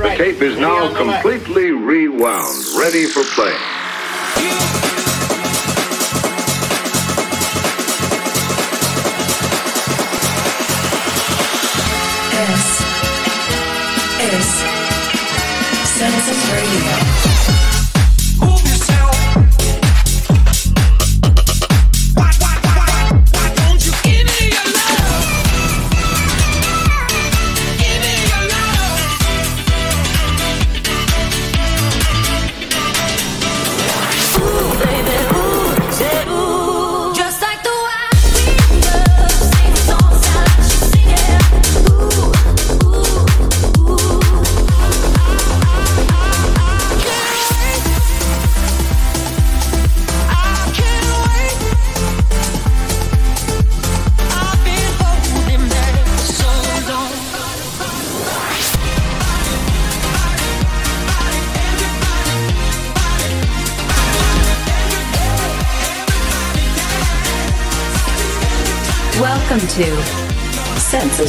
The tape is now completely rewound, ready for play.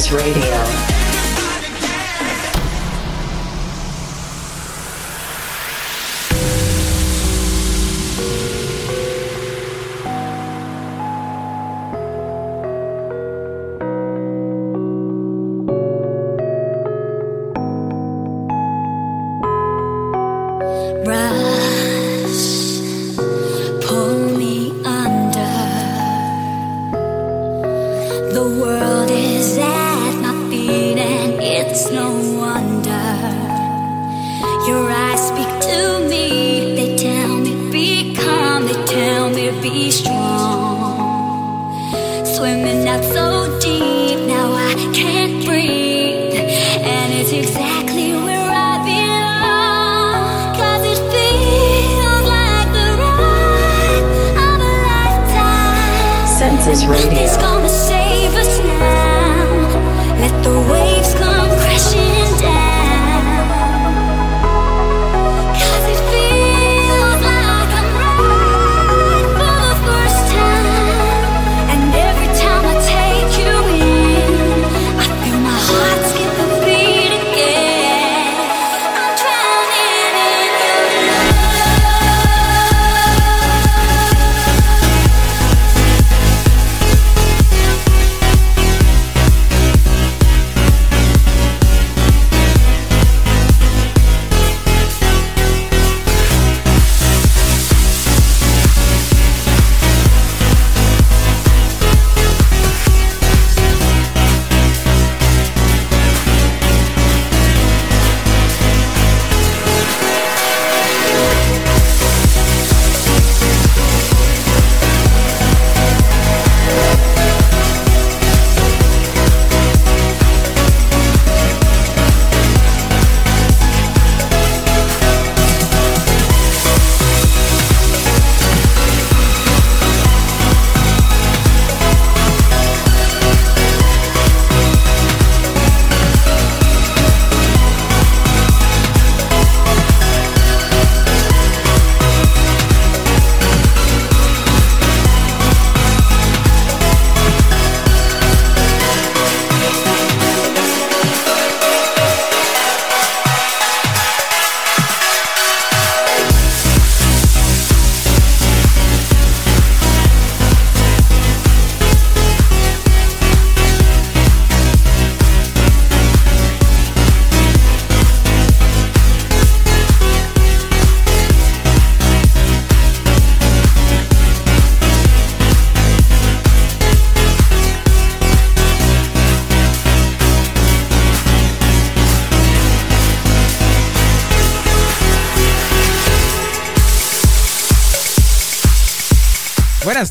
Census Radio.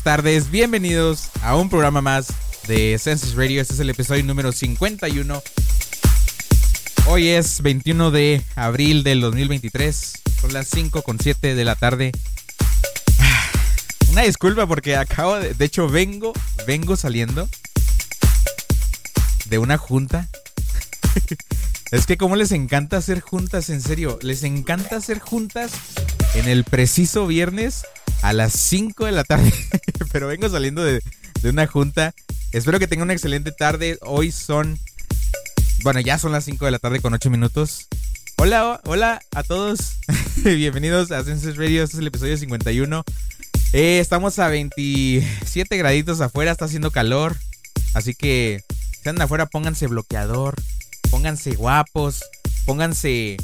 Buenas tardes, bienvenidos a un programa más de Census Radio. Este es el episodio número 51. Hoy es 21 de abril del 2023. Son las 5 con 7 de la tarde. Una disculpa porque acabo de... De hecho, vengo, vengo saliendo de una junta. Es que como les encanta hacer juntas, en serio, les encanta hacer juntas en el preciso viernes a las 5 de la tarde. Pero vengo saliendo de, de una junta Espero que tengan una excelente tarde. Hoy son, bueno, ya son las 5 de la tarde con 8 minutos. Hola, hola a todos. Bienvenidos a Senses Radio. Este es el episodio 51. Eh, estamos a 27 graditos afuera, está haciendo calor. Así que si andan afuera, pónganse bloqueador, pónganse guapos, pónganse,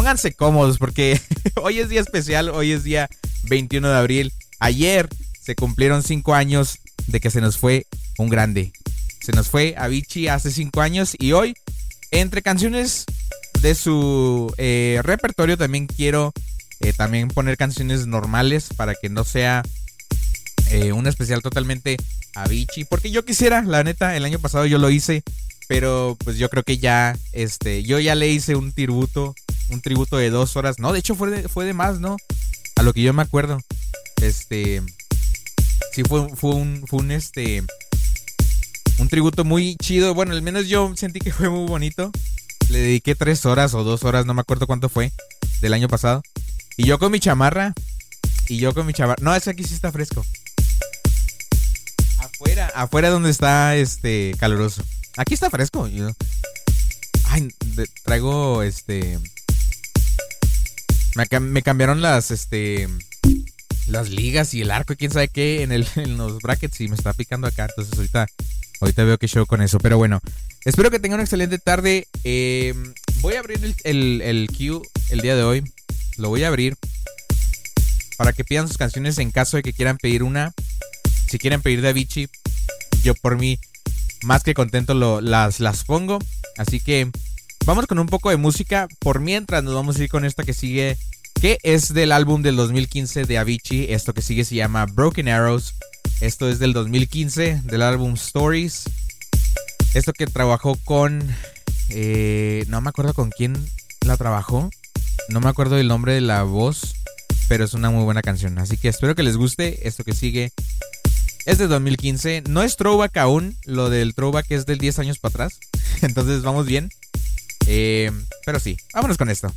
pónganse cómodos, porque hoy es día especial, hoy es día 21 de abril. Ayer se cumplieron 5 años de que se nos fue un grande. Se nos fue Avicii hace 5 años y hoy, entre canciones de su eh, repertorio, también quiero eh, también poner canciones normales para que no sea eh, un especial totalmente Avicii. Porque yo quisiera, la neta, el año pasado yo lo hice. Pero pues yo creo que ya, este, yo ya le hice un tributo, un tributo de dos horas. No, de hecho fue de, fue de más, ¿no? A lo que yo me acuerdo. Este, sí fue, fue un, fue un, este, un tributo muy chido. Bueno, al menos yo sentí que fue muy bonito. Le dediqué tres horas o dos horas, no me acuerdo cuánto fue, del año pasado. Y yo con mi chamarra. Y yo con mi chamarra. No, ese aquí sí está fresco. Afuera, afuera donde está este caluroso. Aquí está fresco. ay, traigo este. Me, cambiaron las este. Las ligas y el arco y quién sabe qué en, el, en los brackets y me está picando acá. Entonces ahorita, ahorita veo que show con eso. Pero bueno, espero que tengan una excelente tarde. Eh, voy a abrir el, el, el queue el día de hoy. Lo voy a abrir para que pidan sus canciones en caso de que quieran pedir una. Si quieren pedir de Avicii, yo por mí más que contento lo, las, las pongo. Así que vamos con un poco de música. Por mientras nos vamos a ir con esta que sigue, que es del álbum del 2015 de Avicii. Esto que sigue se llama Broken Arrows. Esto es del 2015, del álbum Stories. Esto que trabajó con... Eh, no me acuerdo con quién la trabajó. No me acuerdo del nombre de la voz. Pero es una muy buena canción. Así que espero que les guste. Esto que sigue es de 2015. No es throwback aún. Lo del throwback es del 10 años para atrás. Entonces vamos bien. Eh, pero sí, vámonos con esto.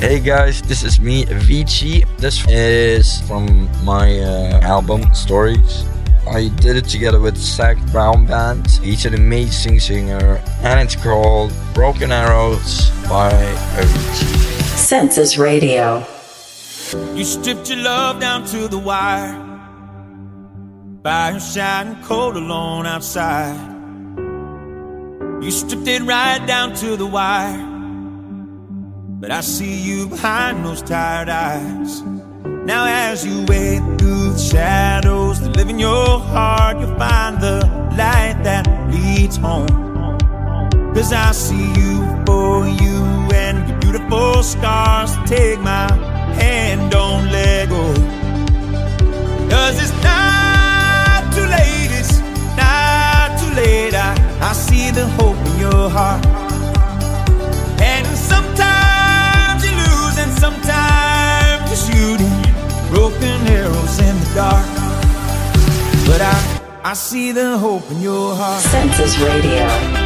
Hey guys, this is me, Avicii. This is from my uh, album Stories. I did it together with Zach Brown Band. He's an amazing singer, and it's called Broken Arrows by Avicii. Census Radio. You stripped your love down to the wire. Fire shining cold alone outside. You stripped it right down to the wire. But I see you behind those tired eyes. Now, as you wade through the shadows that live in your heart, you'll find the light that leads home. Cause I see you for you and your beautiful scars. Take my hand, don't let go. Cause it's not late. I, I see the hope in your heart. And sometimes you lose, and sometimes you're shooting broken arrows in the dark. But I, I see the hope in your heart. Census Radio.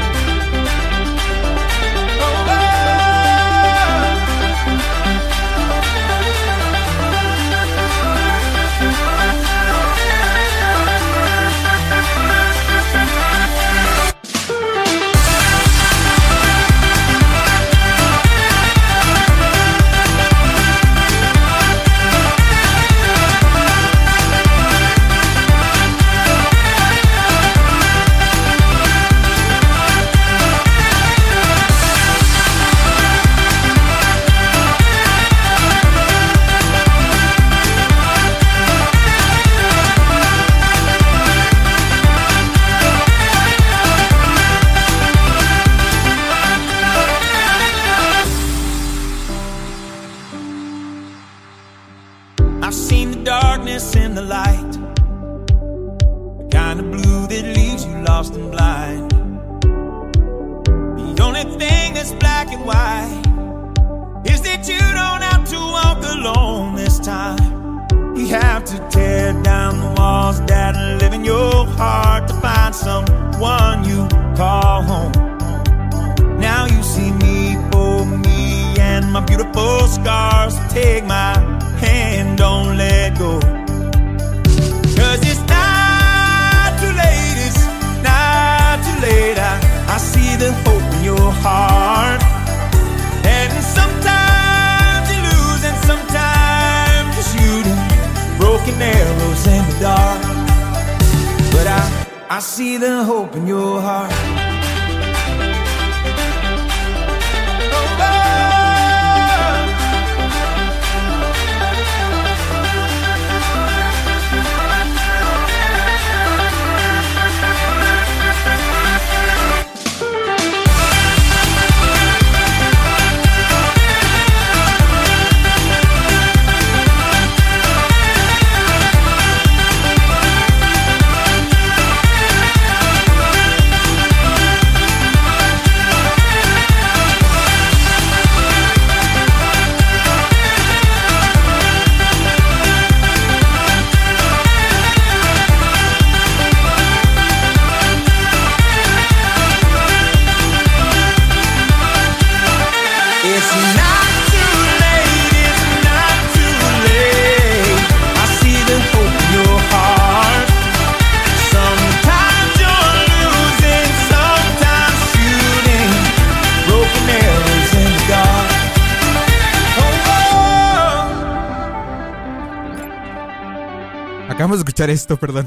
Esto, perdón.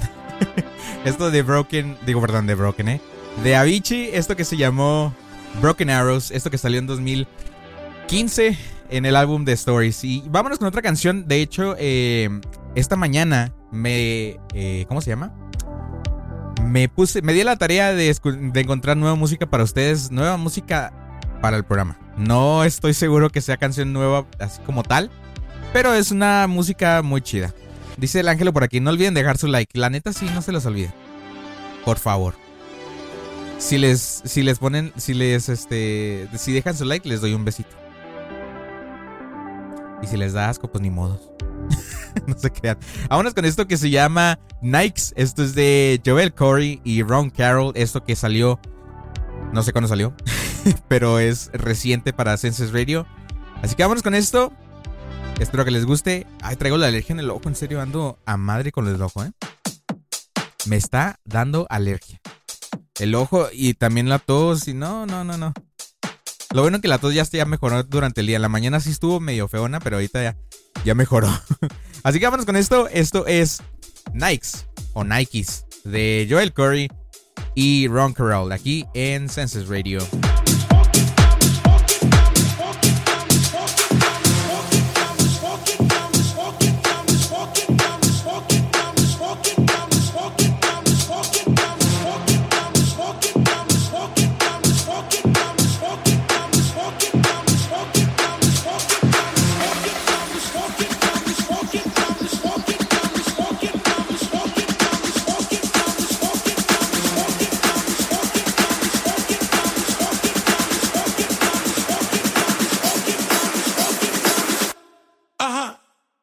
esto de Broken, digo, perdón, de Broken, ¿eh? De Avicii, esto que se llamó Broken Arrows, esto que salió en 2015 en el álbum de Stories. Y vámonos con otra canción. De hecho, eh, esta mañana me... eh, ¿Cómo se llama? Me puse, me di la tarea de encontrar nueva música para ustedes, nueva música para el programa. No estoy seguro que sea canción nueva así como tal, pero es una música muy chida. Dice el ángelo por aquí, no olviden dejar su like. La neta sí, no se los olvide. Por favor. Si les, si les ponen, si les, este, si dejan su like, les doy un besito. Y si les da asco, pues ni modo. no se crean. Vámonos con esto que se llama Nikes. Esto es de Joel Corey y Ron Carroll. Esto que salió, no sé cuándo salió, pero es reciente para Senses Radio. Así que vámonos con esto. Espero que les guste. Ay, traigo la alergia en el ojo. En serio, ando a madre con el ojo, ¿eh? Me está dando alergia. El ojo y también la tos. Y no, no, no, no. Lo bueno que la tos ya, mejoró durante el día. En la mañana sí estuvo medio feona, pero ahorita ya, ya mejoró. Así que vámonos con esto. Esto es Nikes o Nikes de Joel Curry y Ron Carroll aquí en Senses Radio.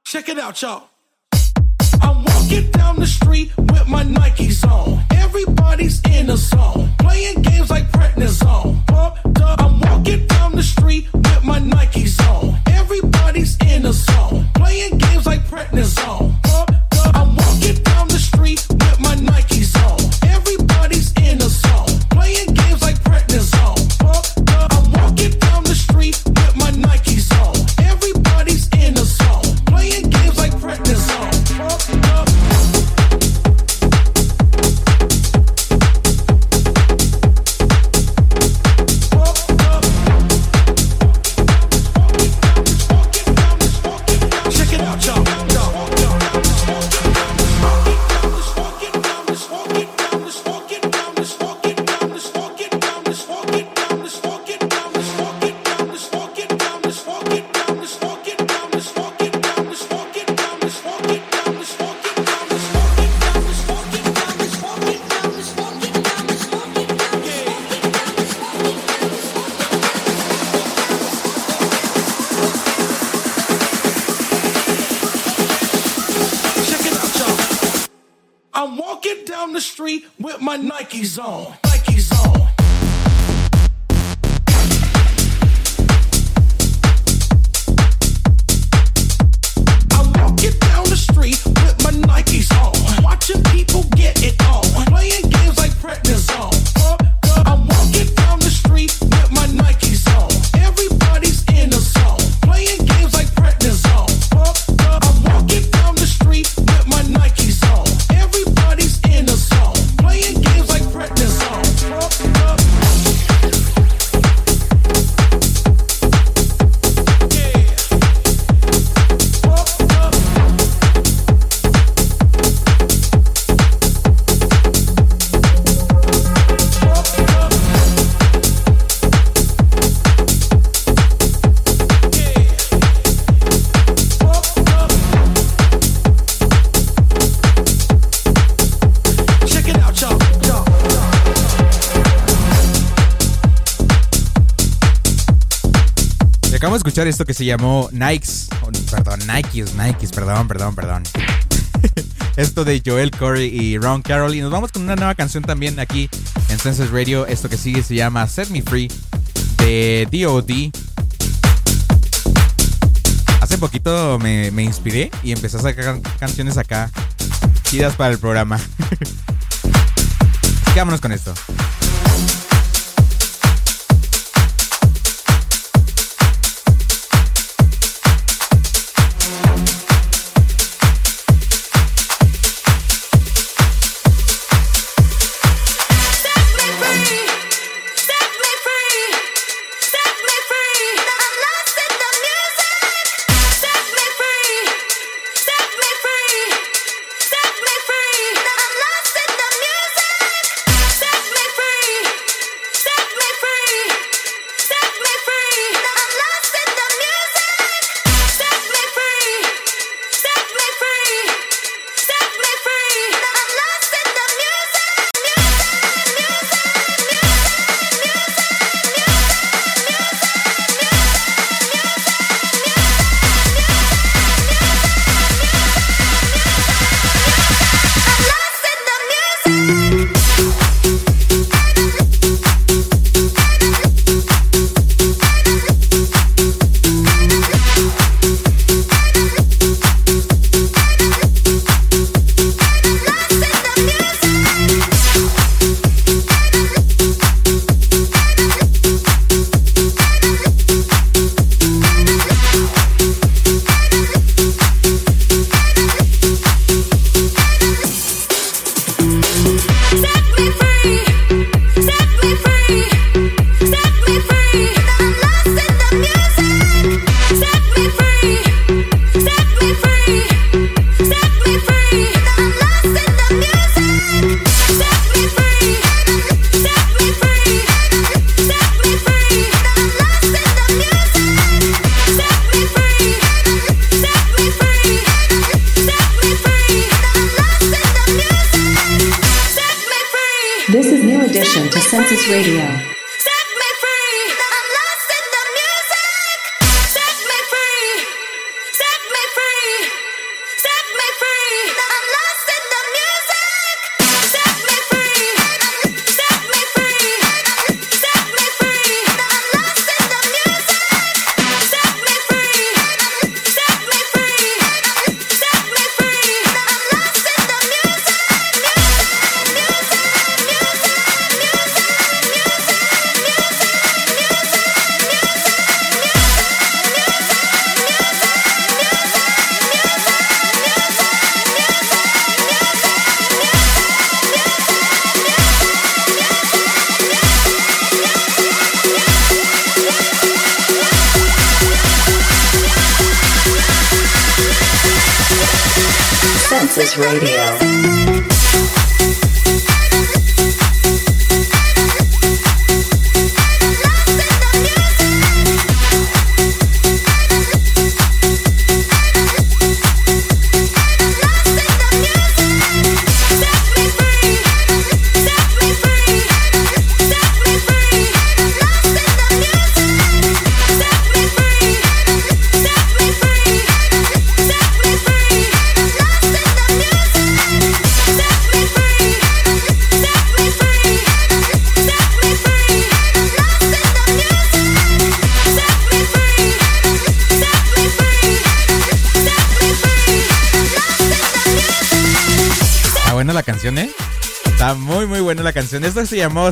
Check it out, y'all. I'm walking down the street with my Nikes on. Everybody's in a zone, playing games like prednisone. Up. I'm walking down the street with my Nikes on. Everybody's in a zone, playing games like prednisone. Pumped acabamos de escuchar esto que se llamó Nikes. perdón, Nikes, Nikes, perdón, perdón, perdón. esto de Joel Corey y Ron Carroll. Y nos vamos con una nueva canción también aquí en Census Radio. Esto que sigue se llama Set Me Free de DOD. Hace poquito me, me inspiré y empecé a sacar canciones acá chidas para el programa. Así que vámonos con esto.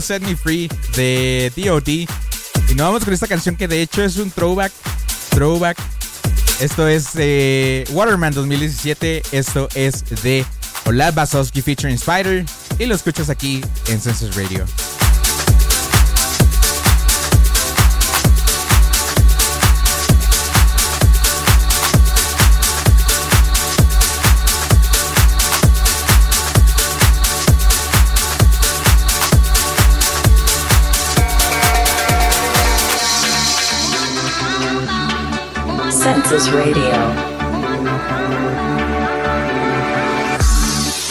Set Me Free de DOD. Y nos vamos con esta canción que de hecho es un throwback. Throwback. Esto es de Waterman 2017. Esto es de Olad Basowski featuring Spider. Y lo escuchas aquí en Census Radio. Census Radio.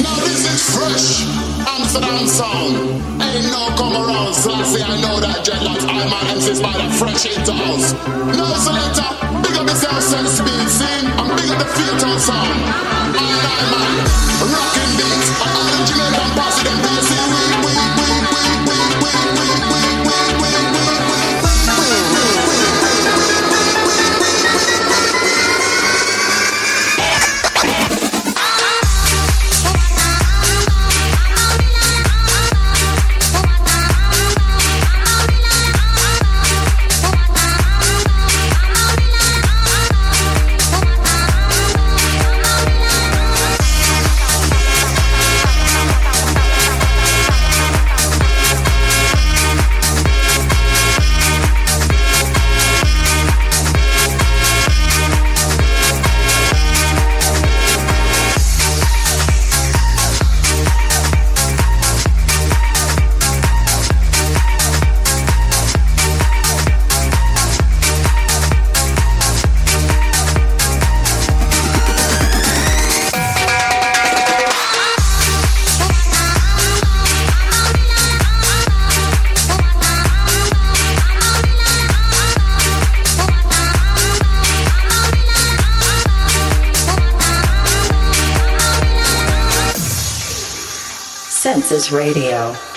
Now this is fresh Amsterdam sound. Ain't no come around, Slash I know that dreadlocks. I'm my MC's by the fresh into house. No selector, big up yourself, sense speed, see? I'm big up the theater sound. I, I, man, rocking beats. I, I, the Jamaican posse, Radio.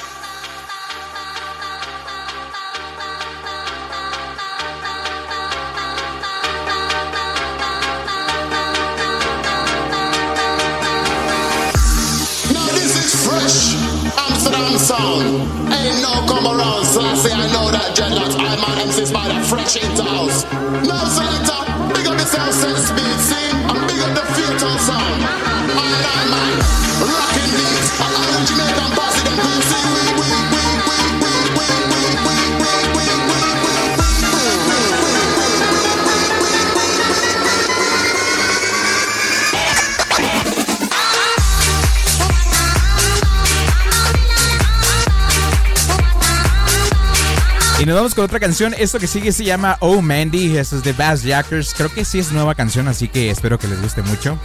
Otra canción. Esto que sigue se llama Oh Mandy. Esto es de Bass Jackers. Creo que sí es nueva canción, así que espero que les guste mucho.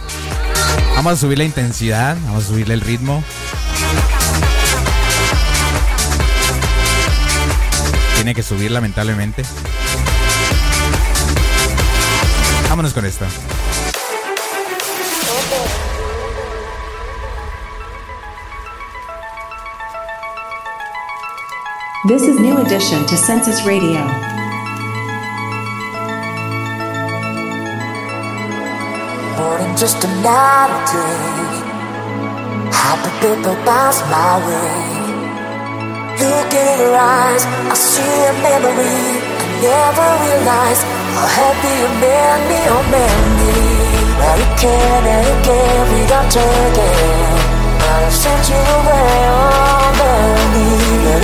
Vamos a subir la intensidad, vamos a subirle el ritmo. Tiene que subir, lamentablemente. Vámonos con esto. This is New Edition to Census Radio. than just another day. Happy people pass my way. Look in her eyes, I see a memory. I never realized how happy oh, you made me, oh Mandy. Well, again and again we got turning. I've sent you away, oh Mandy.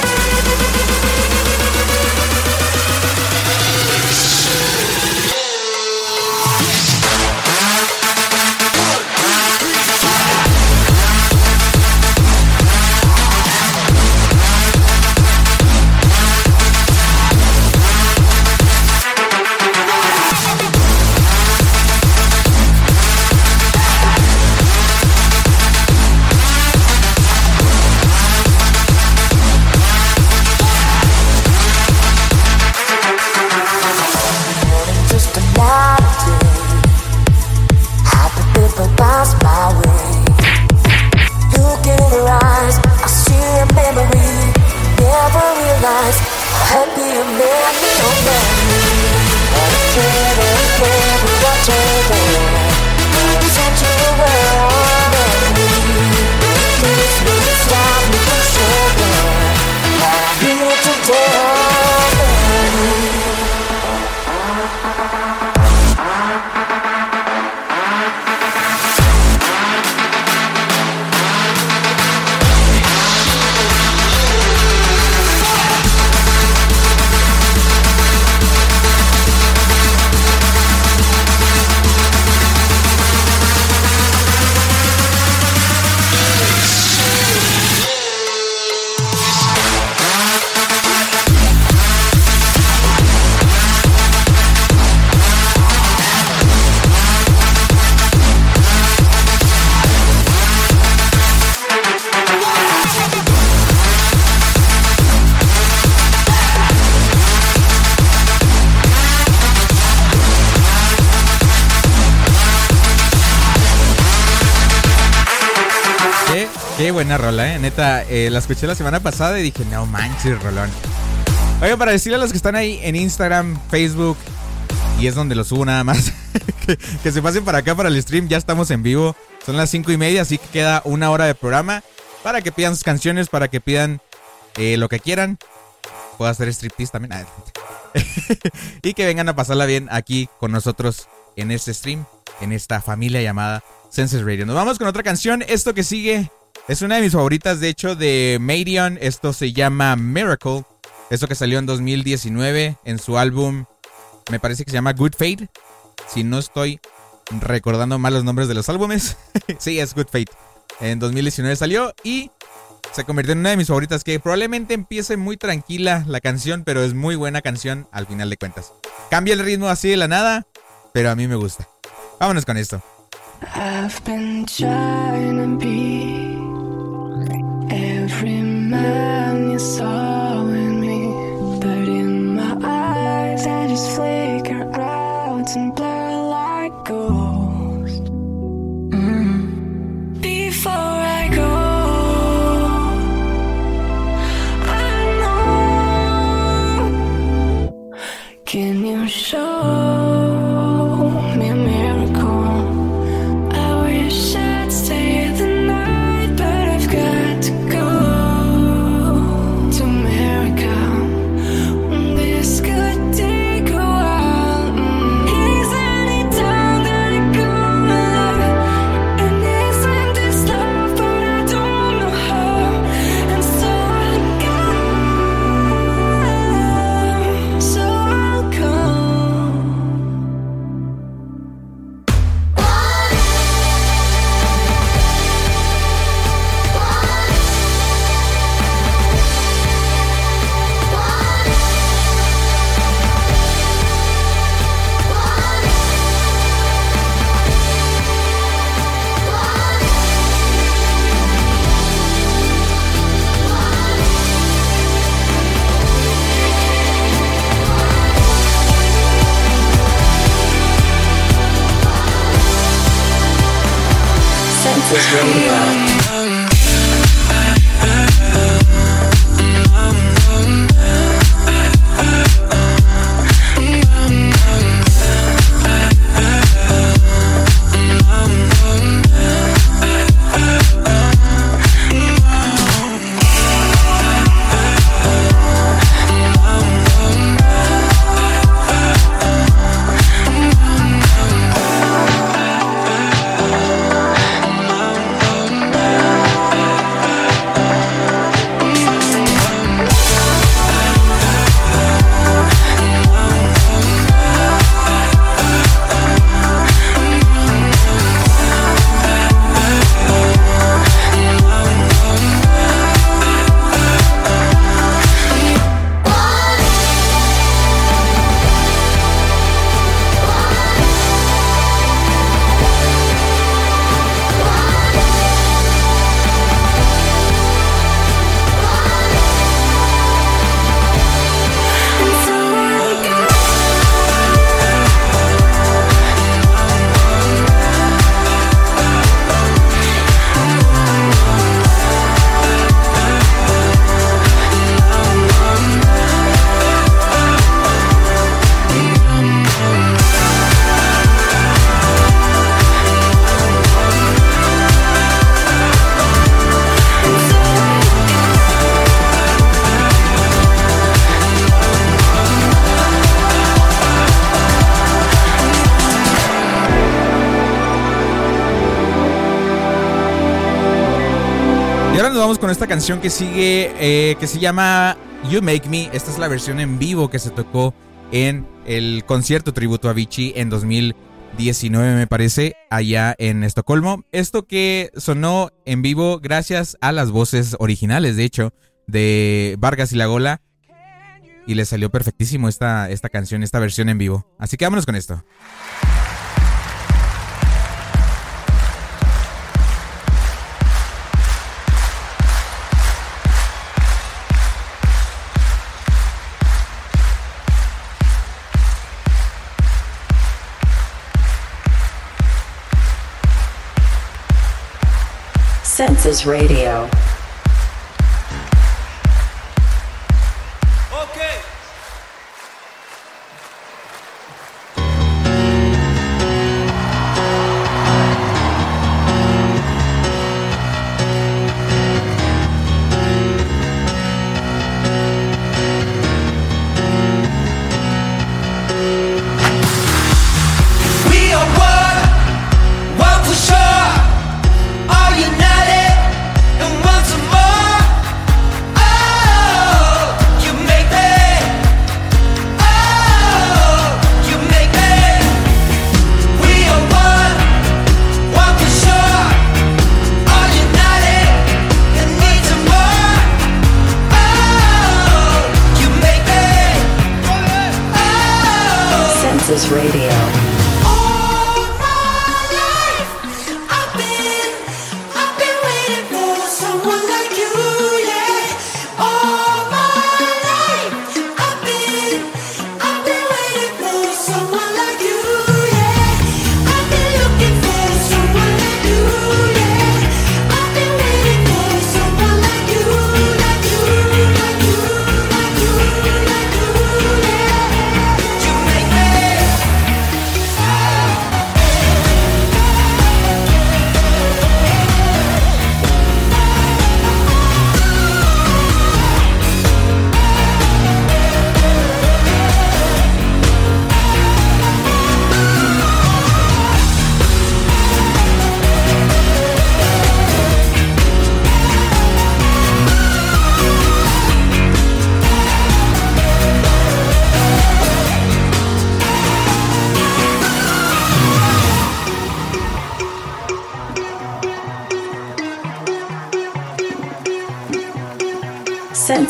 Neta, eh, la escuché la semana pasada y dije, no manches, rolón. Oye, para decirle a los que están ahí en Instagram, Facebook, y es donde lo subo nada más, que, que se pasen para acá para el stream, ya estamos en vivo. Son las cinco y media, así que queda una hora de programa para que pidan sus canciones, para que pidan eh, lo que quieran. Puedo hacer striptease también. Ah, y que vengan a pasarla bien aquí con nosotros en este stream, en esta familia llamada Senses Radio. Nos vamos con otra canción. Esto que sigue es una de mis favoritas, de hecho, de Marion. Esto se llama Miracle. Esto que salió en 2019 en su álbum, me parece que se llama Good Fate. Si no estoy recordando mal los nombres de los álbumes. sí, es Good Fate. En 2019 salió y se convirtió en una de mis favoritas que probablemente empiece muy tranquila la canción, pero es muy buena canción al final de cuentas. Cambia el ritmo así de la nada, pero a mí me gusta. Vámonos con esto. I've been trying to be man you saw in me, but in my eyes I just flicker out and blur like ghosts. Mm. Before I go, I know. Can you show Census Radio. Esta canción que sigue, eh, que se llama You Make Me. Esta es la versión en vivo que se tocó en el concierto tributo a Avicii en 2019, me parece, allá en Estocolmo. Esto que sonó en vivo gracias a las voces originales, de hecho, de Vargas y La Gola. Y le salió perfectísimo esta, esta canción, esta versión en vivo. Así que vámonos con esto. Census Radio.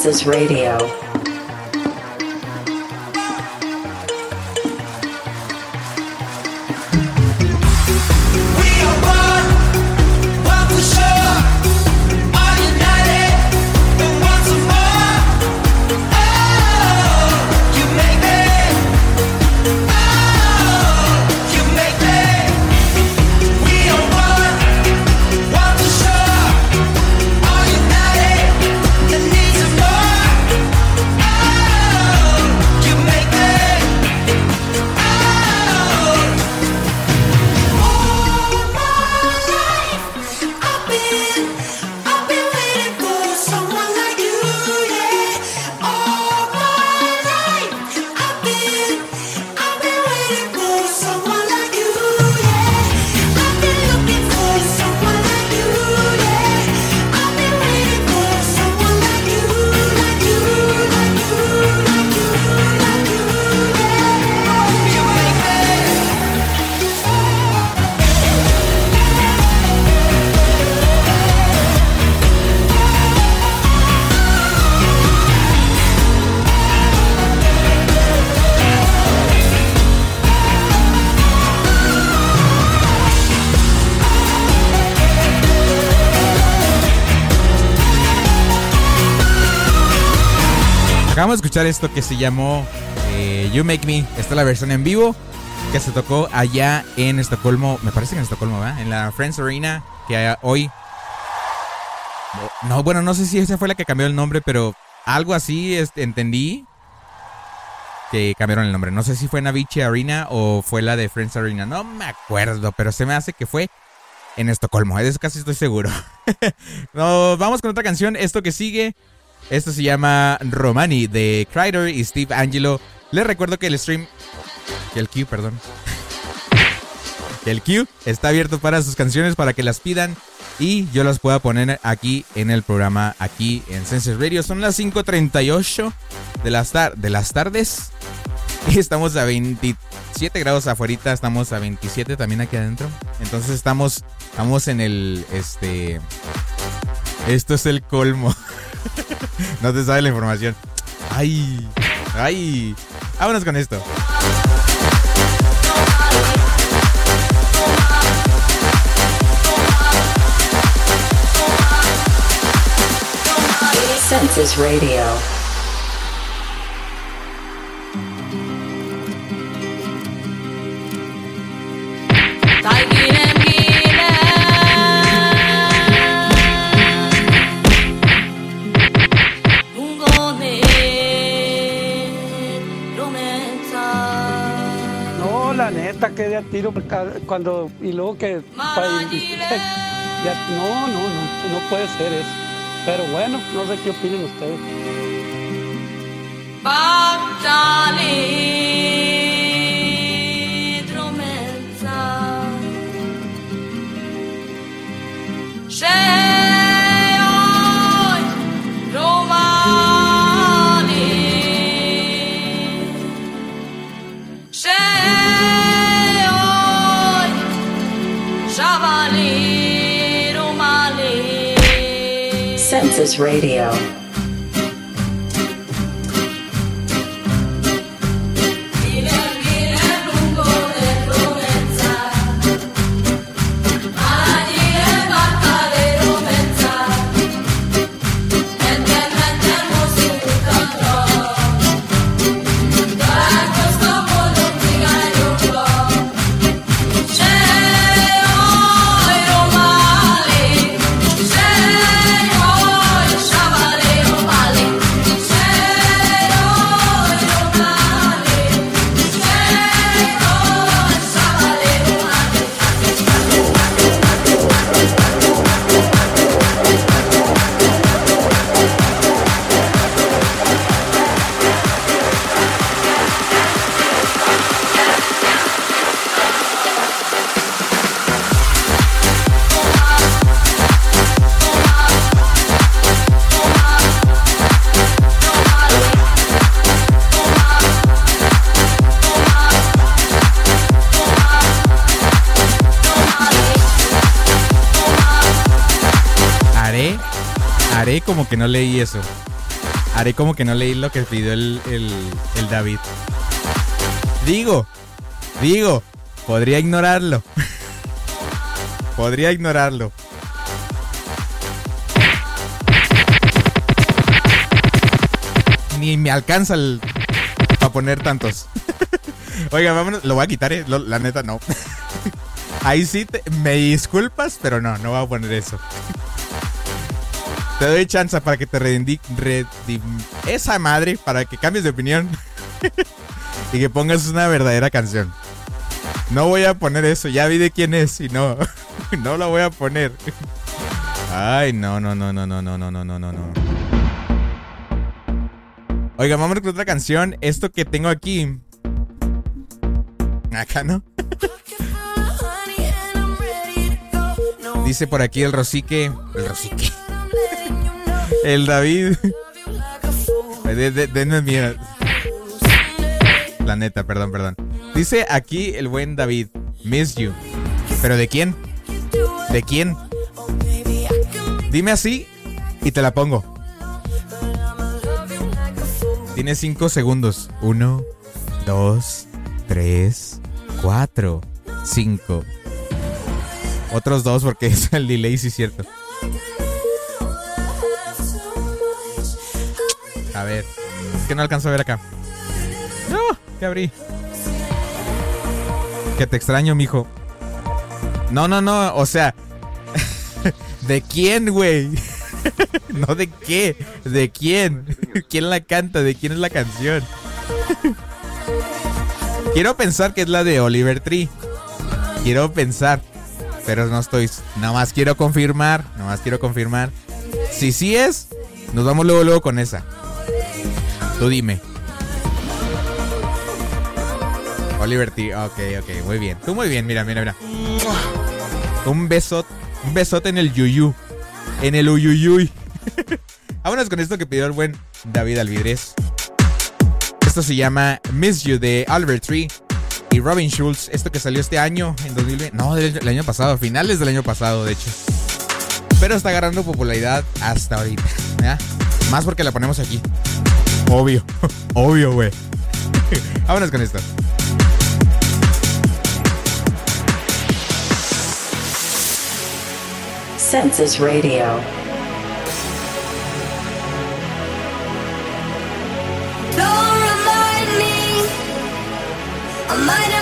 Census Radio. Escuchar esto que se llamó eh, You Make Me. Esta es la versión en vivo que se tocó allá en Estocolmo. Me parece que en Estocolmo, ¿verdad? En la Friends Arena, que hoy. No, bueno, no sé si esa fue la que cambió el nombre, pero algo así este, entendí que cambiaron el nombre. No sé si fue Navichi Arena o fue la de Friends Arena. No me acuerdo, pero se me hace que fue en Estocolmo. De eso casi estoy seguro. Nos vamos con otra canción. Esto que sigue. Esto se llama Romani de Crider y Steve Angelo. Les recuerdo que el stream. Que el Q, perdón. El Q está abierto para sus canciones para que las pidan y yo las pueda poner aquí en el programa, aquí en Senses Radio. Son las 5:38 de las, de las tardes. Y estamos a 27 grados afuera, estamos a 27 también aquí adentro. Entonces estamos, estamos en el, este, esto es el colmo. no te sabe la información. Ay, ay. Vámonos con esto. Census Radio. Tiro ca- cuando y luego que ya- no, no, no, no puede ser eso. Pero bueno, no sé qué opinen ustedes. This Radio. No leí eso. Haré como que no leí lo que pidió el, el, David. Digo, digo, podría ignorarlo. podría ignorarlo. Ni me alcanza el, para poner tantos. Oiga, vámonos, lo voy a quitar, eh, lo- la neta no. Ahí sí te- me disculpas, pero no, no voy a poner eso. Te doy chance para que te redim, esa madre para que cambies de opinión y que pongas una verdadera canción. No voy a poner eso, ya vi de quién es y no, no la voy a poner. Ay, no, no, no, no, no, no, no, no, no, no, no. Oiga, vamos con otra canción. Esto que tengo aquí. Acá no. Dice por aquí el Rosique. El Rosique. El David. De- de- Denme miedo. La neta, perdón, perdón. Dice aquí el buen David. Miss you. ¿Pero de quién? ¿De quién? Dime así y te la pongo. Tienes cinco segundos. Uno, dos, tres, cuatro, cinco. Otros dos porque es el delay, sí cierto. A ver. Es que no alcanzo a ver acá. No, te abrí. Que te extraño, mijo. No, no, no. O sea. ¿De quién, güey? no de qué. ¿De quién? ¿Quién la canta? ¿De quién es la canción? Quiero pensar que es la de Oliver Tree. Quiero pensar. Pero no estoy. Nada más quiero confirmar. Nada más quiero confirmar. Si sí es, nos vamos luego, luego con esa. Tú dime. Oliver Tree. Ok, ok, muy bien. Tú muy bien, mira, mira, mira. Un besote. Un besote en el yuyu. En el uyuyuy. Vámonos con esto que pidió el buen David Alvidrez. Esto se llama Miss You de Albert Tree y Robin Schulz. Esto que salió este año, en 2020. No, del año pasado, finales del año pasado, de hecho. Pero está agarrando popularidad hasta ahorita. Más porque la ponemos aquí. Obvio, obvio, güey. Vámonos con esto. Census Radio. Don't remind me. I'm minding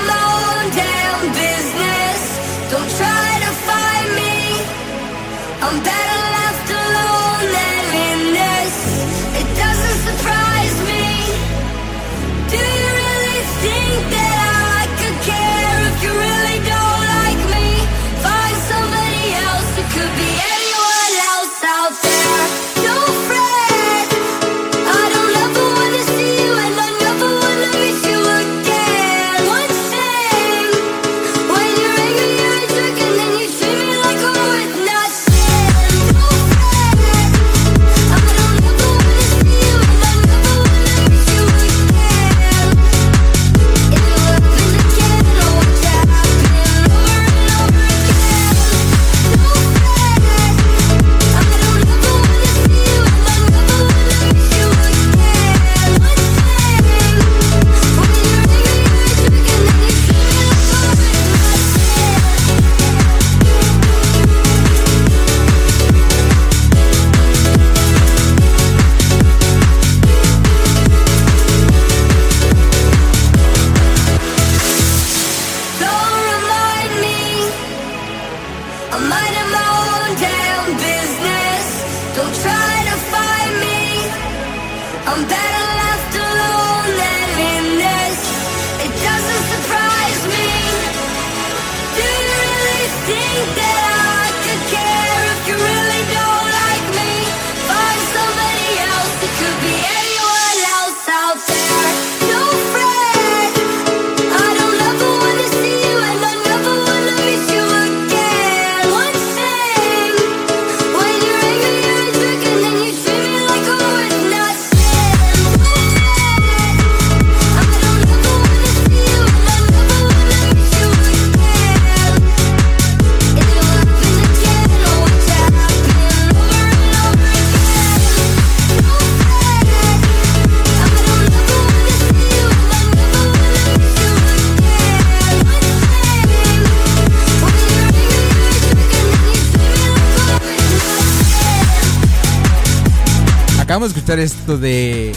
esto de.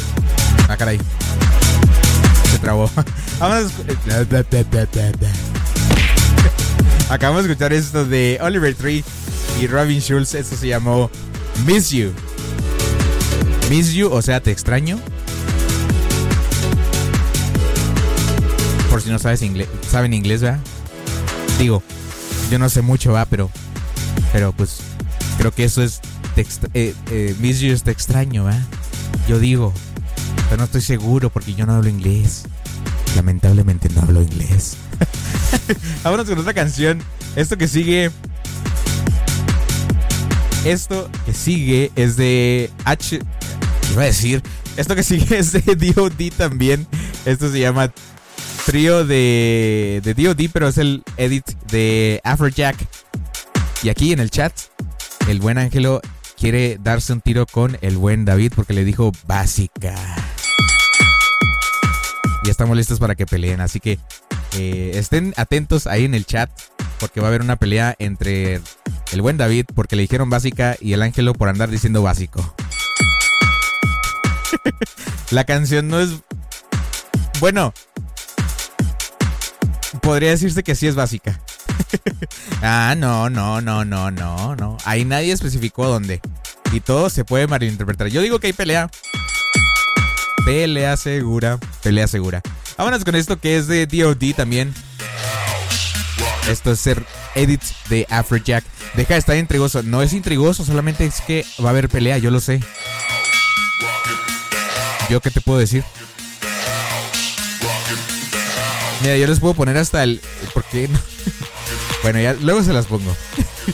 Ah, caray. Se trabó. Vamos a Acabamos de escuchar esto de Oliver Tree y Robin Schulz. Esto se llamó Miss You. Miss You, o sea, te extraño. Por si no sabes inglés, saben inglés, ¿verdad? Digo, yo no sé mucho, ¿verdad? Pero, pero pues creo que eso es te eh, eh, Miss You es te extraño, ¿verdad? Yo digo, pero no estoy seguro porque yo no hablo inglés. Lamentablemente no hablo inglés. Vámonos con otra canción. Esto que sigue. Esto que sigue es de H. ¿Qué iba a decir? Esto que sigue es de DOD también. Esto se llama Trío de, de DOD, pero es el edit de Afrojack. Y aquí en el chat, el buen Ángelo quiere darse un tiro con el buen David porque le dijo básica. Y estamos listos para que peleen. Así que eh, estén atentos ahí en el chat porque va a haber una pelea entre el buen David porque le dijeron básica y el Ángelo por andar diciendo básico. La canción no es... Bueno, podría decirse que sí es básica. ah, no, no, no, no, no, no. Ahí nadie especificó dónde. Y todo se puede malinterpretar. Yo digo que hay pelea. Pelea segura. Pelea segura. Vámonos con esto que es de DOD también. Esto es ser edit de Afrojack. Deja de estar intrigoso. No es intrigoso, solamente es que va a haber pelea, yo lo sé. ¿Yo qué te puedo decir? Mira, yo les puedo poner hasta el. ¿Por qué no? Bueno, ya luego se las pongo.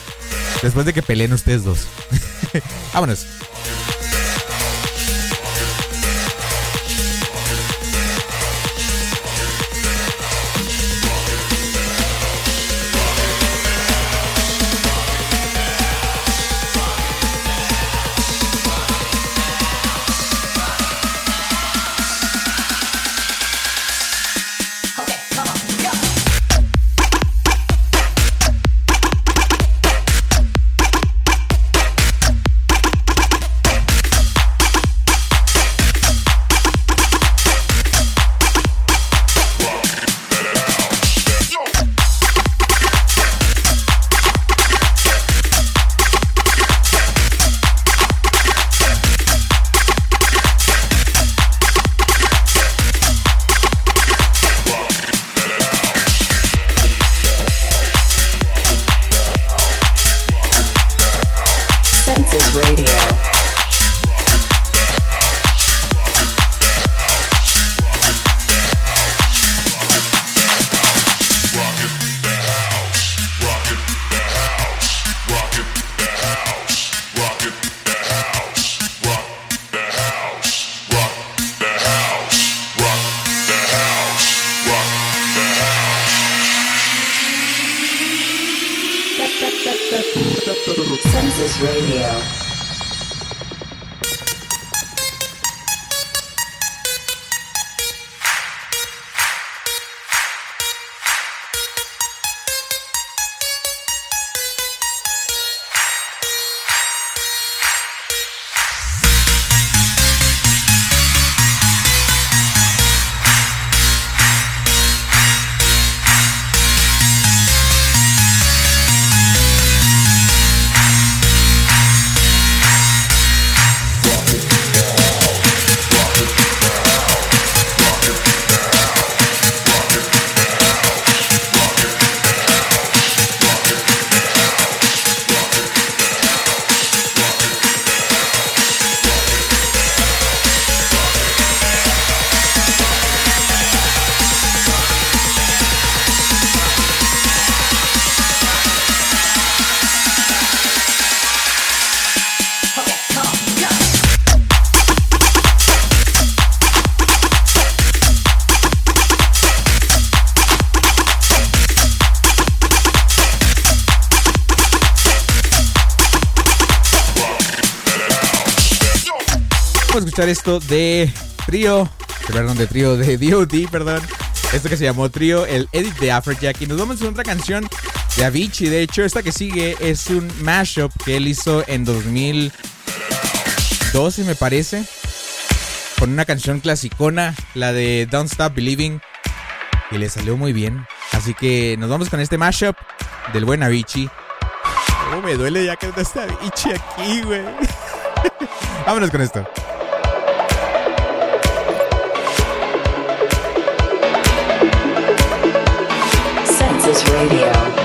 Después de que peleen ustedes dos. Vámonos. Escuchar esto de Trío. Perdón, de Trío, de DOD, perdón. Esto que se llamó Trío, el edit de Afrojack. Y nos vamos a otra canción de Avicii. De hecho, esta que sigue es un mashup que él hizo en 2000. 2012 me parece, con una canción clasicona, la de Don't Stop Believing, y le salió muy bien. Así que nos vamos con este mashup del buen Avicii. Oh, me duele ya que no está Avicii aquí, güey. Vámonos con esto. Census Radio.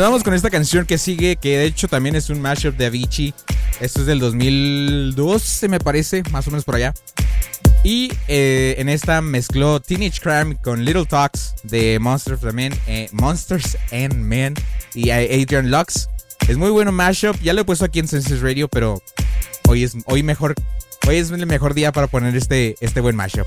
Vamos con esta canción que sigue, que de hecho también es un mashup de Avicii. Esto es del 2012, me parece, más o menos por allá. Y eh, en esta mezcló Teenage Crime con Little Talks de Monsters and Men, eh, Monsters and Men y Adrian Lux. Es muy bueno mashup, ya lo he puesto aquí en Senses Radio, pero hoy es hoy mejor hoy es el mejor día para poner este este buen mashup.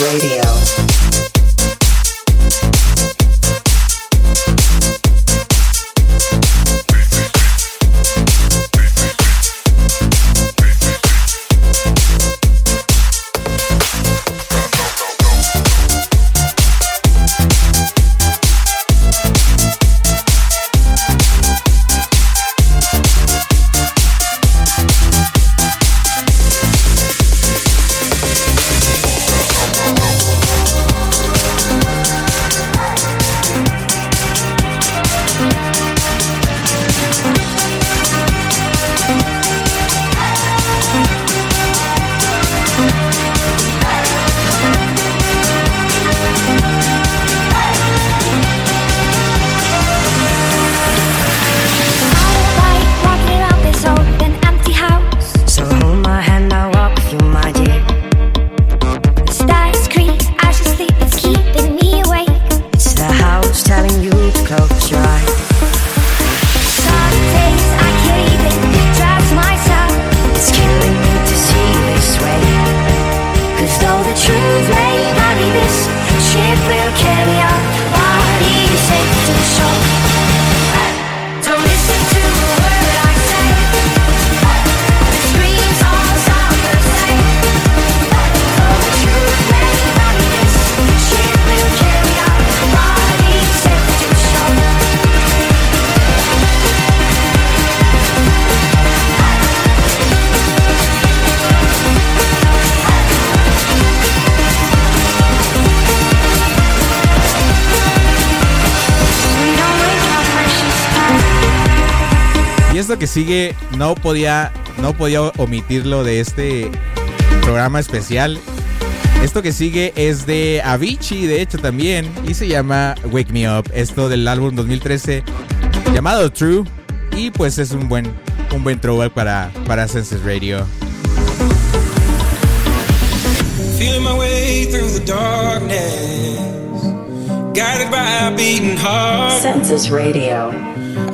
Radio. Esto que sigue no podía no podía omitirlo de este programa especial. Esto que sigue es de Avicii, de hecho también, y se llama Wake Me Up. Esto del álbum 2013 llamado True y pues es un buen un buen throwback para para Senses Radio. Feeling my way through the darkness, guided by a beating heart. Census Radio.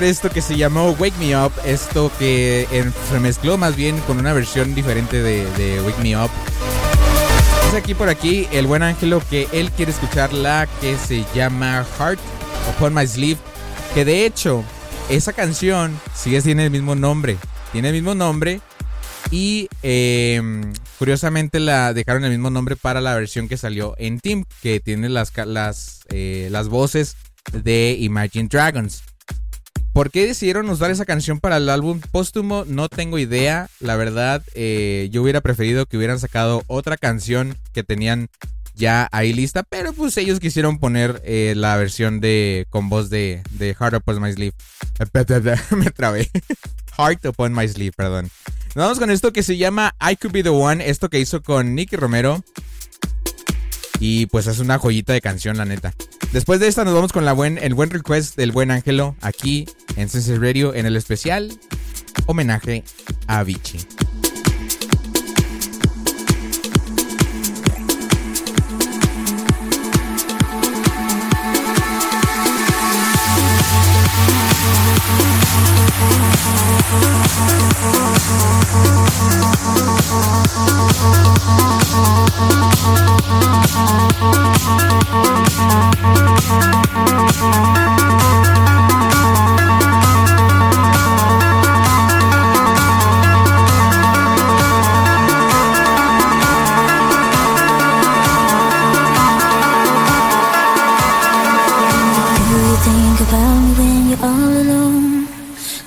Escuchar esto que se llamó Wake Me Up, esto que se mezcló más bien con una versión diferente de, de Wake Me Up. Dice aquí por aquí el buen Ángelo que él quiere escuchar la que se llama Heart Upon My Sleeve, que de hecho esa canción sigue tiene el mismo nombre, tiene el mismo nombre y eh, curiosamente la dejaron el mismo nombre para la versión que salió en Team, que tiene las, las, eh, las voces de Imagine Dragons. ¿Por qué decidieron usar esa canción para el álbum póstumo? No tengo idea. La verdad, eh, yo hubiera preferido que hubieran sacado otra canción que tenían ya ahí lista, pero pues ellos quisieron poner eh, la versión de con voz de, de Heart Upon My Sleeve. Me trabé. Heart Upon My Sleeve, perdón. Nos vamos con esto que se llama I Could Be the One, esto que hizo con Nicky Romero. Y pues es una joyita de canción, la neta. Después de esta nos vamos con la buen, el buen request del buen Ángelo aquí en Senses Radio en el especial homenaje a Avicii. Thank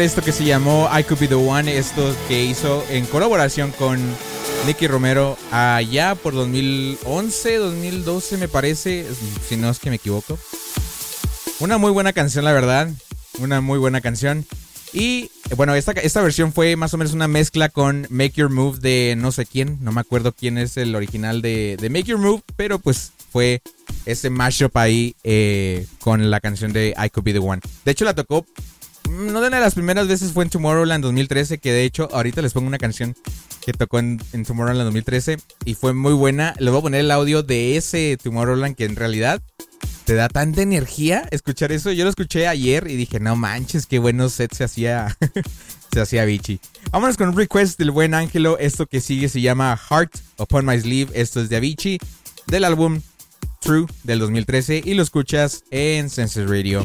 Esto que se llamó I Could Be The One, esto que hizo en colaboración con Nicky Romero allá por 2011, 2012 me parece, si no es que me equivoco. Una muy buena canción, la verdad, una muy buena canción. Y bueno, esta, esta versión fue más o menos una mezcla con Make Your Move de no sé quién, no me acuerdo quién es el original de, Make Your Move, pero pues fue ese mashup ahí eh, con la canción de I Could Be The One. De hecho la tocó una de las primeras veces fue en Tomorrowland 2013, que de hecho ahorita les pongo una canción que tocó en, Tomorrowland 2013 y fue muy buena. Les voy a poner el audio de ese Tomorrowland que en realidad te da tanta energía escuchar eso. Yo lo escuché ayer y dije, no manches, qué buenos sets se hacía, se hacía Vichy. Vámonos con un request del buen Ángelo. Esto que sigue se llama Heart Upon My Sleeve. Esto es de Avicii del álbum True del 2013 y lo escuchas en Census Radio.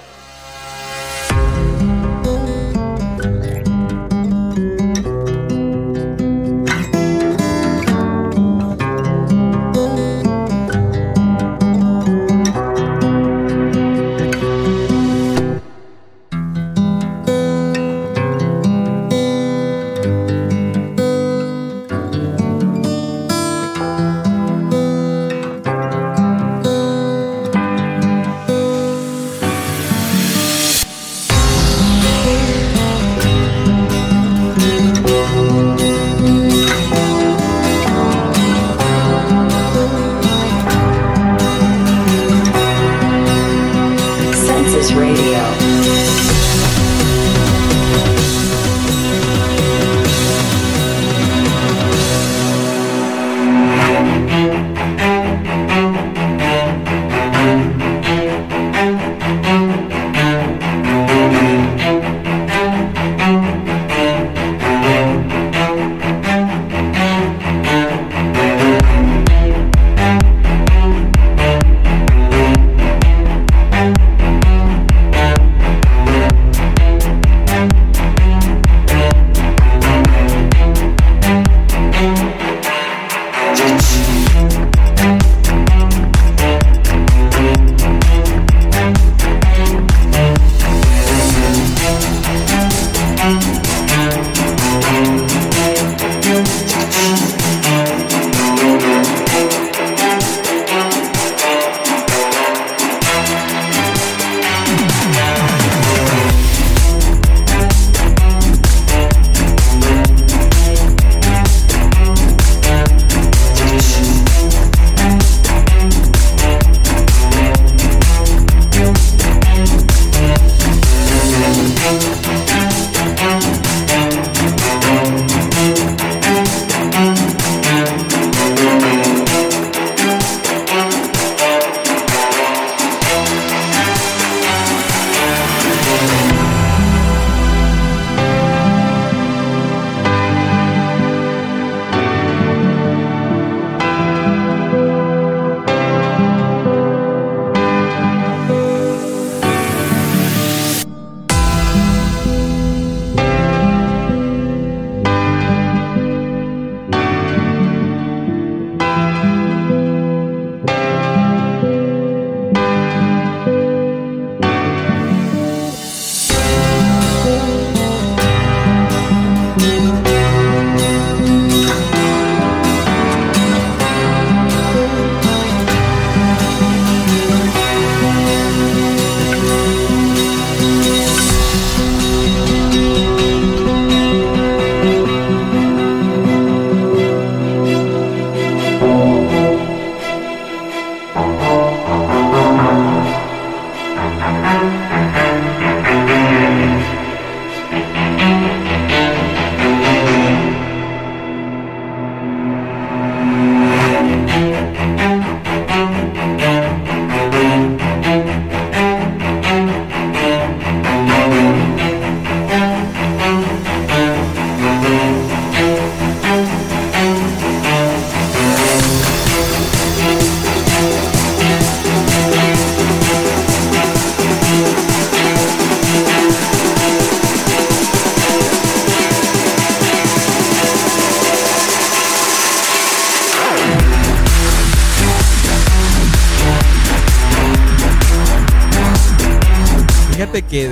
you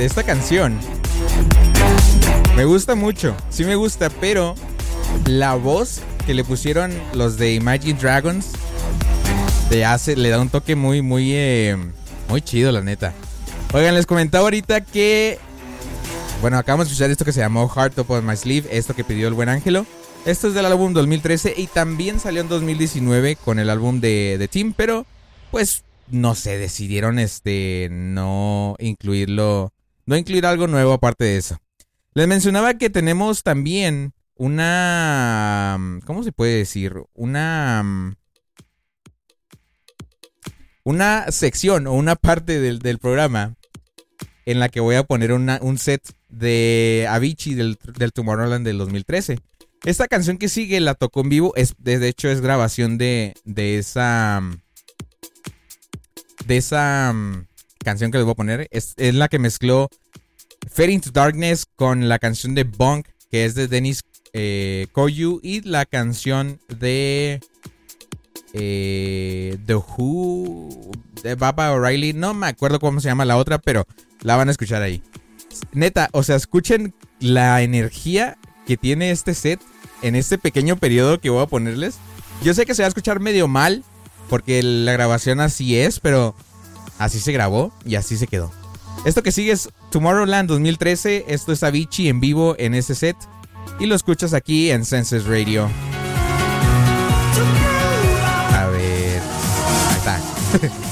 esta canción me gusta mucho, sí me gusta, pero la voz que le pusieron los de Imagine Dragons le hace, le da un toque muy, muy, eh, muy chido, la neta. Oigan, les comentaba ahorita que, bueno, acabamos de escuchar esto que se llamó Heart Top of My Sleeve, esto que pidió el buen Ángelo. Esto es del álbum 2013 y también salió en 2019 con el álbum de, de Team, pero pues no sé, decidieron este no incluirlo, no incluir algo nuevo aparte de eso. Les mencionaba que tenemos también una, ¿cómo se puede decir? Una una sección o una parte del, del programa en la que voy a poner un set de Avicii del, del Tomorrowland del 2013. Esta canción que sigue la tocó en vivo, es, de hecho es grabación de, de esa de esa mm, canción que les voy a poner. Es, la que mezcló Fade into Darkness con la canción de Bunk, que es de Dennis eh, Koyu, y la canción de eh, The Who, de Baba O'Reilly. No me acuerdo cómo se llama la otra, pero la van a escuchar ahí. Neta, o sea, escuchen la energía que tiene este set en este pequeño periodo que voy a ponerles. Yo sé que se va a escuchar medio mal, porque la grabación así es, pero así se grabó y así se quedó. Esto que sigue es Tomorrowland 2013. Esto es Avicii en vivo en ese set. Y lo escuchas aquí en Senses Radio. A ver. Ahí está.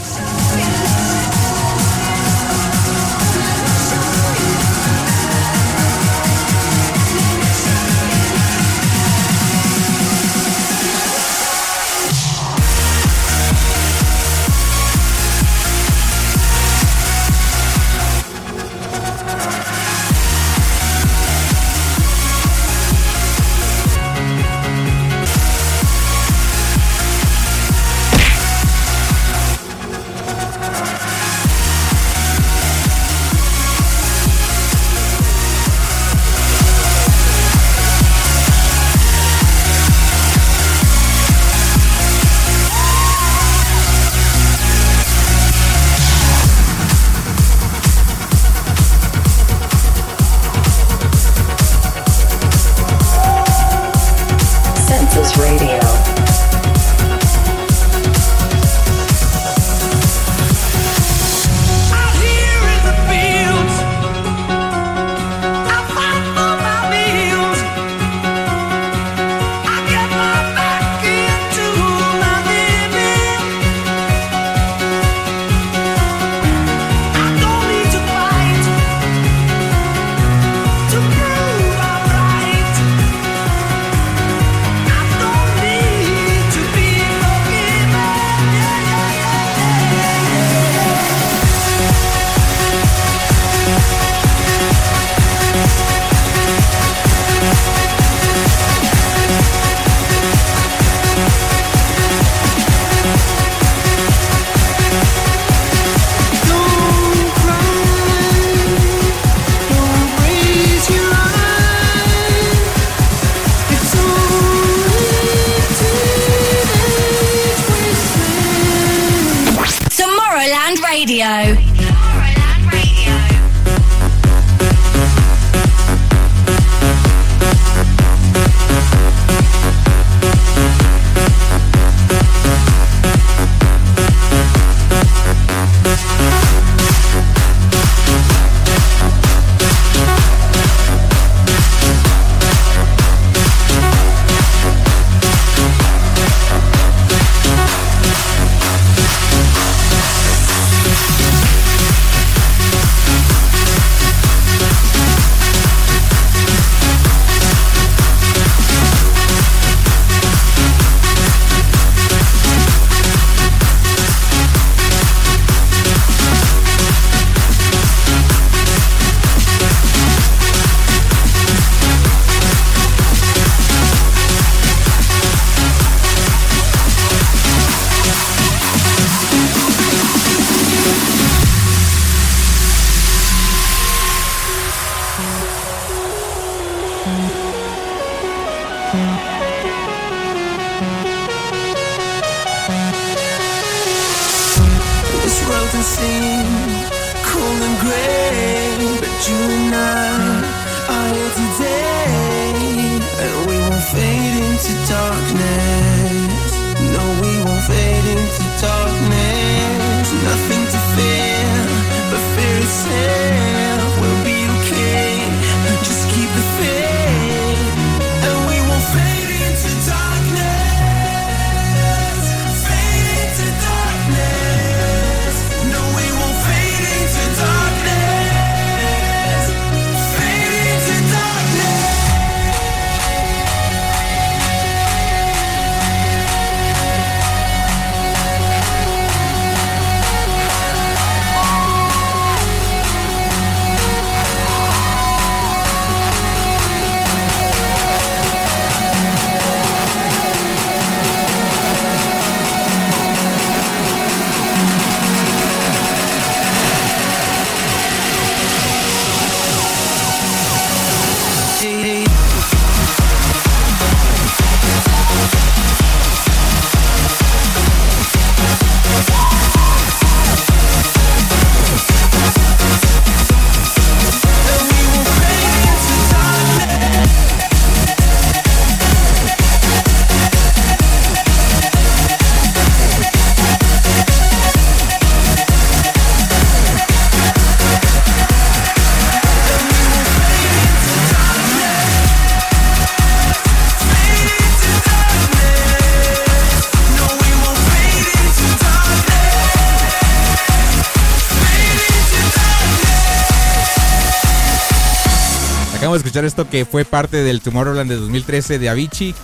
esto que fue parte del Tomorrowland de 2013 de Avicii.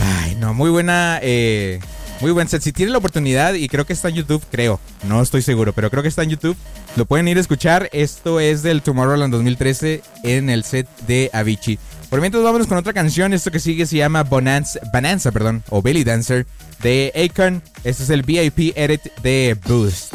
Ay, no, muy buena, eh, muy buen set. Si tienen la oportunidad, y creo que está en YouTube, creo, no estoy seguro, pero creo que está en YouTube, lo pueden ir a escuchar. Esto es del Tomorrowland 2013 en el set de Avicii. Por mientras, vámonos con otra canción. Esto que sigue se llama Bonanza, Bonanza perdón, o Belly Dancer de Akon. Este es el VIP edit de Boost.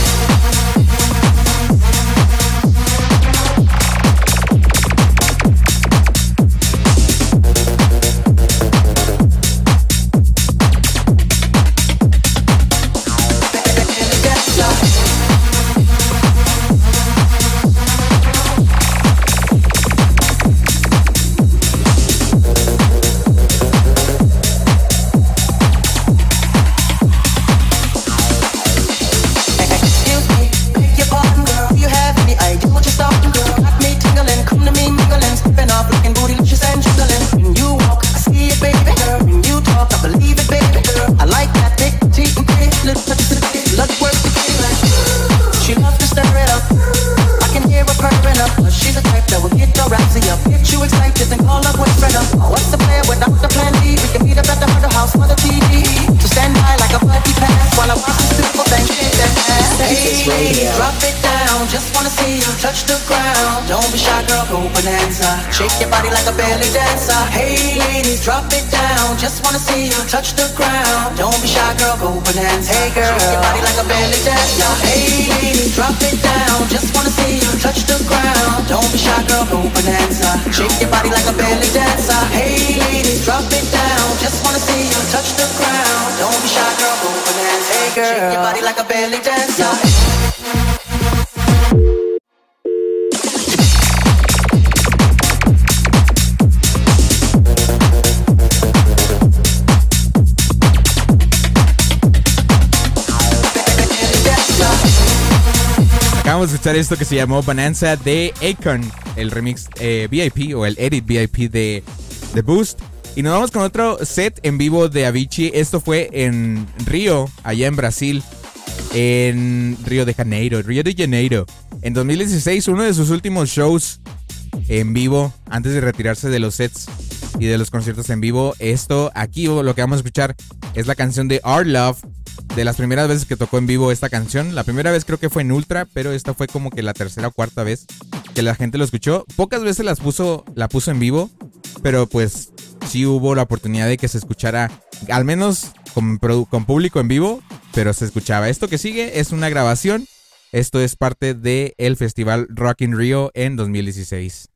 Esto que se llamó Bonanza de Akon, el remix eh, VIP o el edit VIP de, de Boost. Y nos vamos con otro set en vivo de Avicii. Esto fue en Río, allá en Brasil. En Río de Janeiro, Río de Janeiro. En 2016, uno de sus últimos shows en vivo antes de retirarse de los sets y de los conciertos en vivo. Esto aquí lo que vamos a escuchar es la canción de Our Love. De las primeras veces que tocó en vivo esta canción. La primera vez creo que fue en Ultra, pero esta fue como que la tercera o cuarta vez que la gente lo escuchó. Pocas veces las puso, la puso en vivo, pero pues sí hubo la oportunidad de que se escuchara, al menos con, público en vivo, pero se escuchaba. Esto que sigue es una grabación. Esto es parte del el festival Rock in Rio en 2016.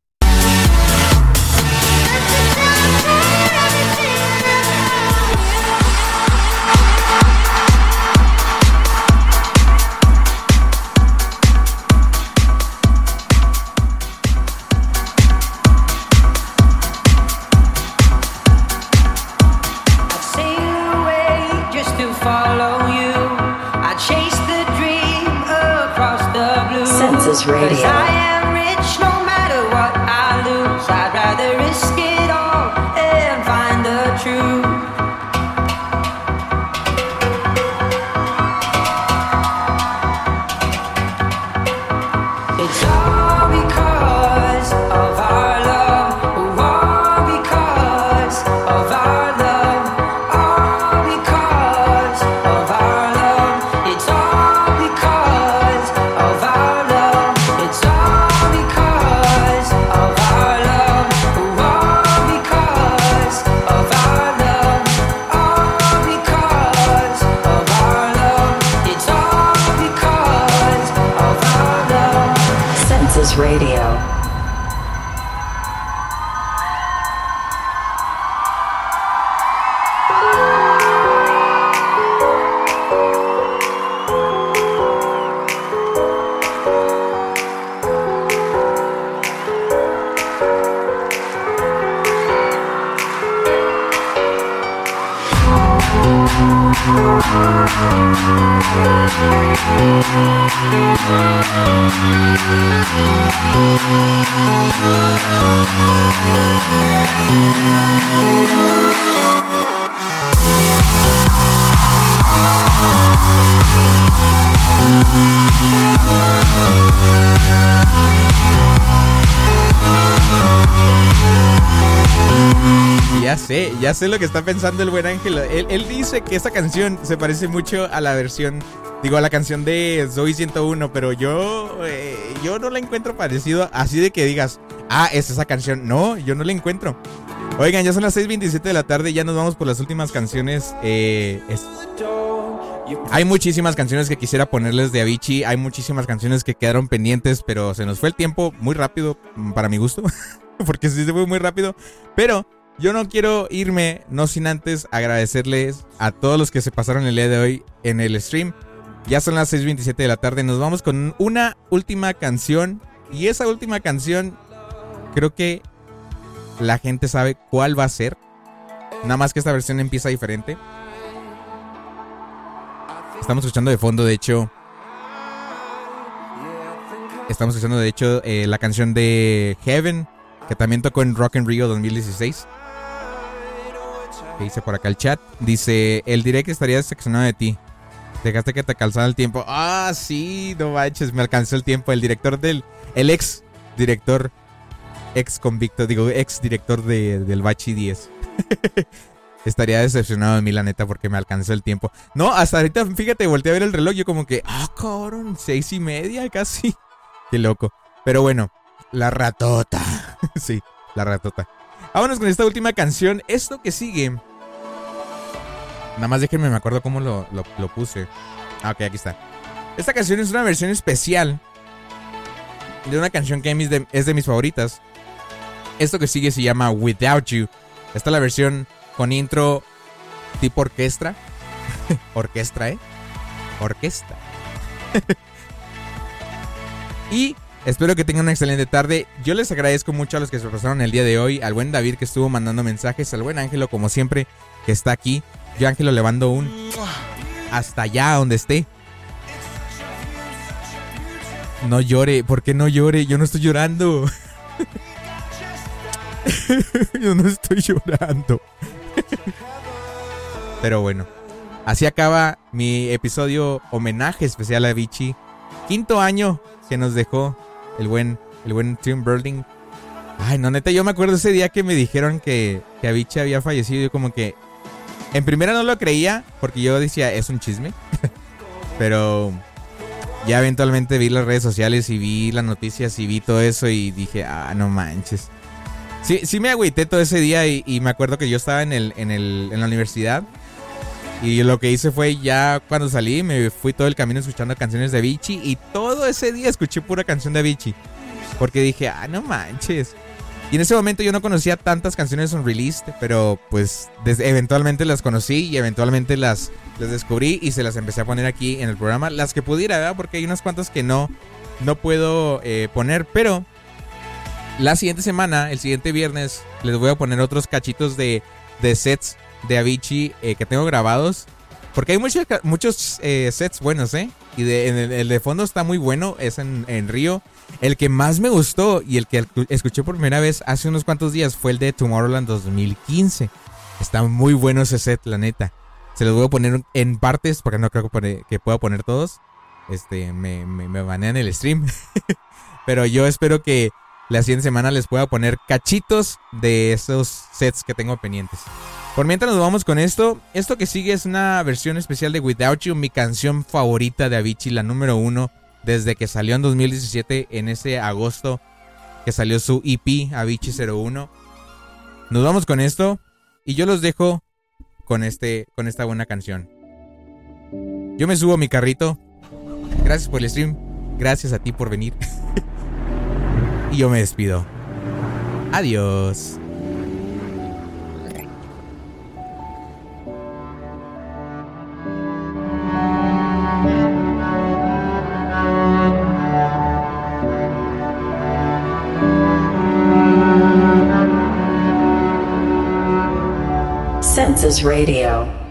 Radio. Sé, lo que está pensando el buen Ángel. Él, él dice que esta canción se parece mucho a la versión, digo, a la canción de Zoe 101, pero yo, eh, yo no la encuentro parecido así de que digas, ah, es esa canción. No, yo no la encuentro. Oigan, ya son las 6.27 de la tarde, ya nos vamos por las últimas canciones. Eh, es- Hay muchísimas canciones que quisiera ponerles de Avicii, hay muchísimas canciones que quedaron pendientes, pero se nos fue el tiempo muy rápido, mm, para mi gusto, porque sí se fue muy rápido. Pero yo no quiero irme, no sin antes agradecerles a todos los que se pasaron el día de hoy en el stream. Ya son las 6.27 de la tarde, nos vamos con una última canción. Y esa última canción, creo que la gente sabe cuál va a ser. Nada más que esta versión empieza diferente. Estamos escuchando de fondo, de hecho. Estamos escuchando, de hecho, eh, la canción de Heaven, que también tocó en Rock in Rio 2016. Que dice por acá el chat. Dice: El direct estaría decepcionado de ti. Dejaste que te calzara el tiempo. Ah, sí, no manches, me alcanzó el tiempo. El director del. El ex director. Ex convicto, digo, ex director de, del Bachi 10. Estaría decepcionado de mí, la neta, porque me alcanzó el tiempo. No, hasta ahorita, fíjate, volteé a ver el reloj. Yo, como que, ah, cabrón, seis y media casi. Qué loco. Pero bueno, la ratota. sí, la ratota. Vámonos con esta última canción. Esto que sigue. Nada más déjenme, me acuerdo cómo lo, lo- puse. Ah, ok, aquí está. Esta canción es una versión especial de una canción que es de, es de mis favoritas. Esto que sigue se llama Without You. Esta es la versión con intro tipo orquestra. orquestra, ¿eh? Orquesta. y espero que tengan una excelente tarde. Yo les agradezco mucho a los que se pasaron el día de hoy. Al buen David que estuvo mandando mensajes. Al buen Ángelo, como siempre, que está aquí. Yo, Ángelo, le mando un hasta allá donde esté. No llore, ¿por qué no llore? Yo no estoy llorando. Yo no estoy llorando. Pero bueno, así acaba mi episodio homenaje especial a Vichy. Quinto año que nos dejó el buen, el buen Tim Berling. Ay, no, neta, yo me acuerdo ese día que me dijeron que, que Avicii había fallecido. Yo como que en primera no lo creía porque yo decía, es un chisme. Pero ya eventualmente vi las redes sociales y vi las noticias y vi todo eso y dije, ah, no manches. Sí, sí me agüité todo ese día y, y me acuerdo que yo estaba en, el, en, el, en la universidad y lo que hice fue ya cuando salí me fui todo el camino escuchando canciones de Avicii y todo ese día escuché pura canción de Avicii. Porque dije, ah, no manches. Y en ese momento yo no conocía tantas canciones unreleased, pero pues eventualmente las conocí y eventualmente las, las descubrí y se las empecé a poner aquí en el programa. Las que pudiera, ¿verdad? Porque hay unas cuantas que no, no puedo eh, poner, pero la siguiente semana, el siguiente viernes, les voy a poner otros cachitos de, de sets de Avicii eh, que tengo grabados. Porque hay muchos, muchos eh, sets buenos, ¿eh? Y de, el, de fondo está muy bueno, es en, en Río. El que más me gustó y el que escuché por primera vez hace unos cuantos días fue el de Tomorrowland 2015. Está muy bueno ese set, la neta. Se los voy a poner en partes porque no creo que pueda poner todos. Este, me, me, me banean el stream. Pero yo espero que la siguiente semana les pueda poner cachitos de esos sets que tengo pendientes. Por mientras nos vamos con esto. Esto que sigue es una versión especial de Without You, mi canción favorita de Avicii, la número uno, desde que salió en 2017, en ese agosto que salió su EP, Avicii 01. Nos vamos con esto y yo los dejo con, este, con esta buena canción. Yo me subo a mi carrito. Gracias por el stream. Gracias a ti por venir. y yo me despido. Adiós. Census Radio.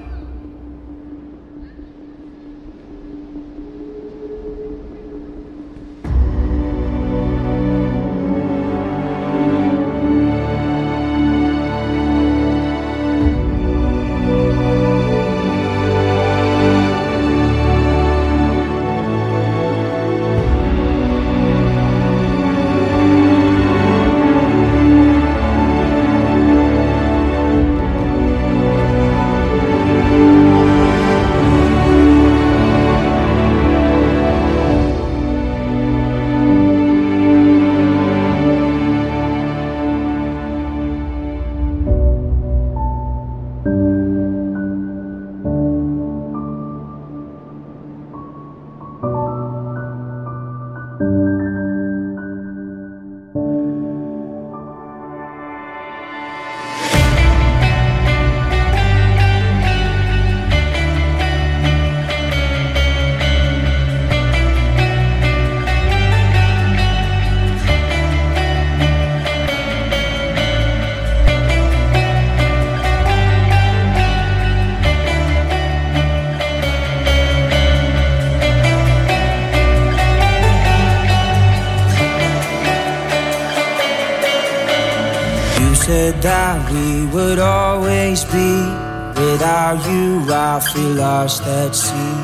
Without you, I feel lost at sea.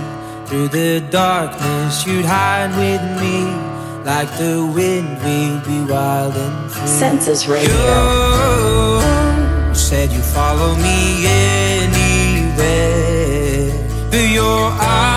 Through the darkness, you'd hide with me. Like the wind, we'd be wild and free. Census Radio. You said you follow me anywhere. But your eyes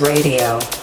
Radio.